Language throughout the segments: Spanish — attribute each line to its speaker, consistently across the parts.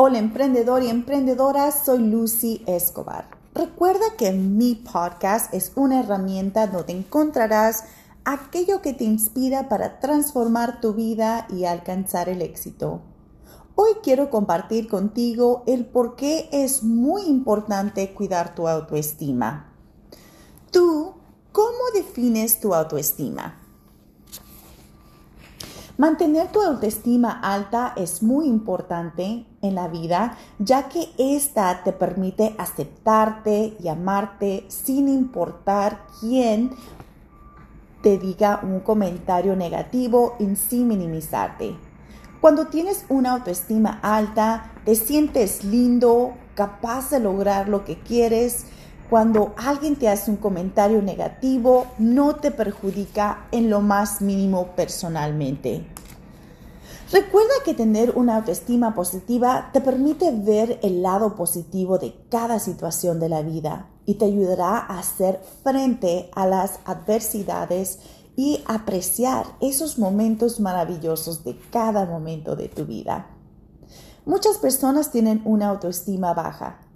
Speaker 1: Hola emprendedor y emprendedora, soy Lucy Escobar. Recuerda que mi podcast es una herramienta donde encontrarás aquello que te inspira para transformar tu vida y alcanzar el éxito. Hoy quiero compartir contigo el por qué es muy importante cuidar tu autoestima. ¿Tú cómo defines tu autoestima? Mantener tu autoestima alta es muy importante en la vida, ya que esta te permite aceptarte y amarte sin importar quién te diga un comentario negativo y sin minimizarte. Cuando tienes una autoestima alta, te sientes lindo, capaz de lograr lo que quieres. Cuando alguien te hace un comentario negativo, no te perjudica en lo más mínimo personalmente. Recuerda que tener una autoestima positiva te permite ver el lado positivo de cada situación de la vida y te ayudará a hacer frente a las adversidades y apreciar esos momentos maravillosos de cada momento de tu vida. Muchas personas tienen una autoestima baja.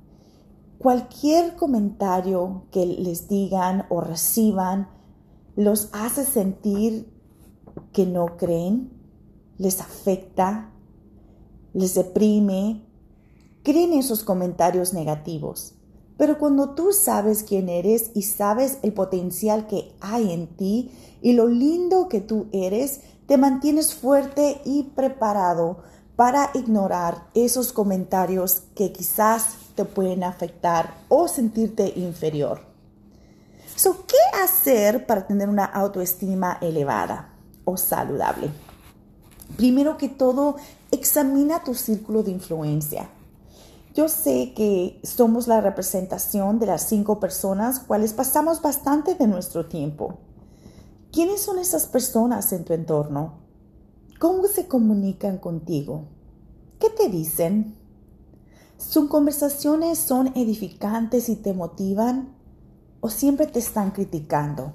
Speaker 1: Cualquier comentario que les digan o reciban los hace sentir que no creen, les afecta, les deprime, creen esos comentarios negativos. Pero cuando tú sabes quién eres y sabes el potencial que hay en ti y lo lindo que tú eres, te mantienes fuerte y preparado para ignorar esos comentarios que quizás te pueden afectar o sentirte inferior. ¿Qué hacer para tener una autoestima elevada o saludable? Primero que todo, examina tu círculo de influencia. Yo sé que somos la representación de las cinco personas cuales pasamos bastante de nuestro tiempo. ¿Quiénes son esas personas en tu entorno? ¿Cómo se comunican contigo? ¿Qué te dicen? ¿Sus conversaciones son edificantes y te motivan o siempre te están criticando?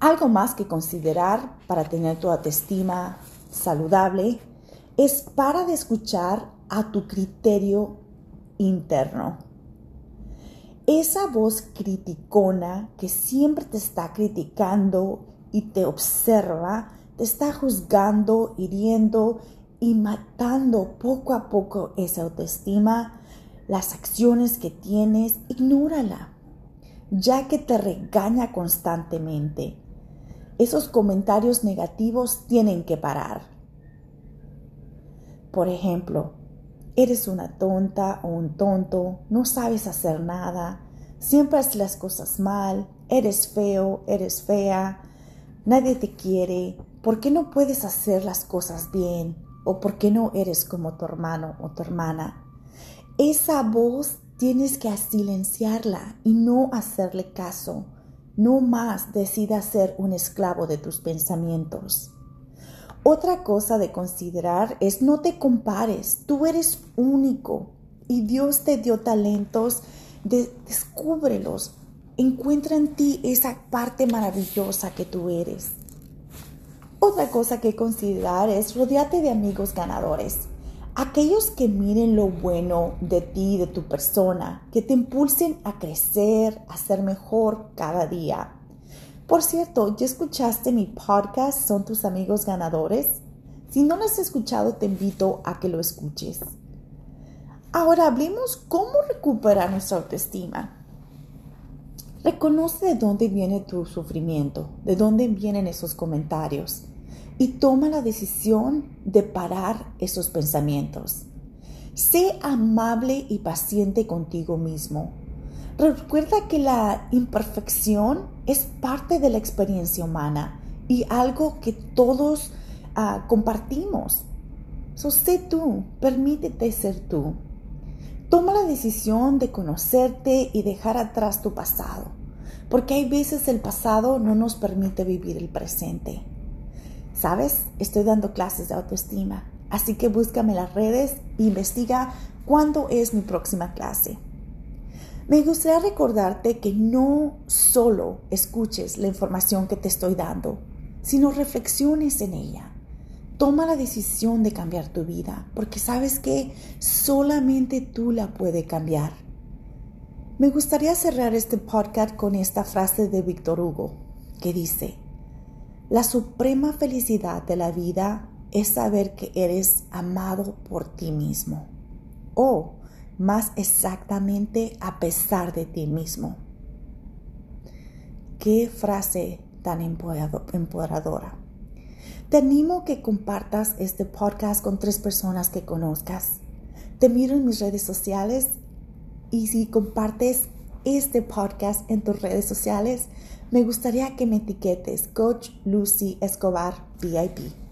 Speaker 1: Algo más que considerar para tener tu autoestima saludable es para de escuchar a tu criterio interno. Esa voz criticona que siempre te está criticando y te observa, te está juzgando, hiriendo y matando poco a poco esa autoestima, las acciones que tienes, ignórala, ya que te regaña constantemente esos comentarios negativos tienen que parar. Por ejemplo, eres una tonta o un tonto, no sabes hacer nada, siempre haces las cosas mal, eres feo, eres fea, nadie te quiere, ¿por qué no puedes hacer las cosas bien? ¿O por qué no eres como tu hermano o tu hermana? Esa voz tienes que silenciarla y no hacerle caso no más decidas ser un esclavo de tus pensamientos. Otra cosa de considerar es no te compares, tú eres único y Dios te dio talentos, descúbrelos, encuentra en ti esa parte maravillosa que tú eres. Otra cosa que considerar es rodearte de amigos ganadores. Aquellos que miren lo bueno de ti, de tu persona, que te impulsen a crecer, a ser mejor cada día. Por cierto, ¿ya escuchaste mi podcast? ¿Son tus amigos ganadores? Si no lo has escuchado, te invito a que lo escuches. Ahora hablemos cómo recuperar nuestra autoestima. Reconoce de dónde viene tu sufrimiento, de dónde vienen esos comentarios y toma la decisión de parar esos pensamientos. Sé amable y paciente contigo mismo. Recuerda que la imperfección es parte de la experiencia humana y algo que todos ah, compartimos. So, sé tú, permítete ser tú. Toma la decisión de conocerte y dejar atrás tu pasado, porque hay veces el pasado no nos permite vivir el presente. ¿Sabes? Estoy dando clases de autoestima, así que búscame las redes e investiga cuándo es mi próxima clase. Me gustaría recordarte que no solo escuches la información que te estoy dando, sino reflexiones en ella. Toma la decisión de cambiar tu vida, porque sabes que solamente tú la puedes cambiar. Me gustaría cerrar este podcast con esta frase de Víctor Hugo, que dice, la suprema felicidad de la vida es saber que eres amado por ti mismo, o más exactamente a pesar de ti mismo. Qué frase tan empoderadora. Te animo que compartas este podcast con tres personas que conozcas. Te miro en mis redes sociales y si compartes este podcast en tus redes sociales, me gustaría que me etiquetes Coach Lucy Escobar VIP.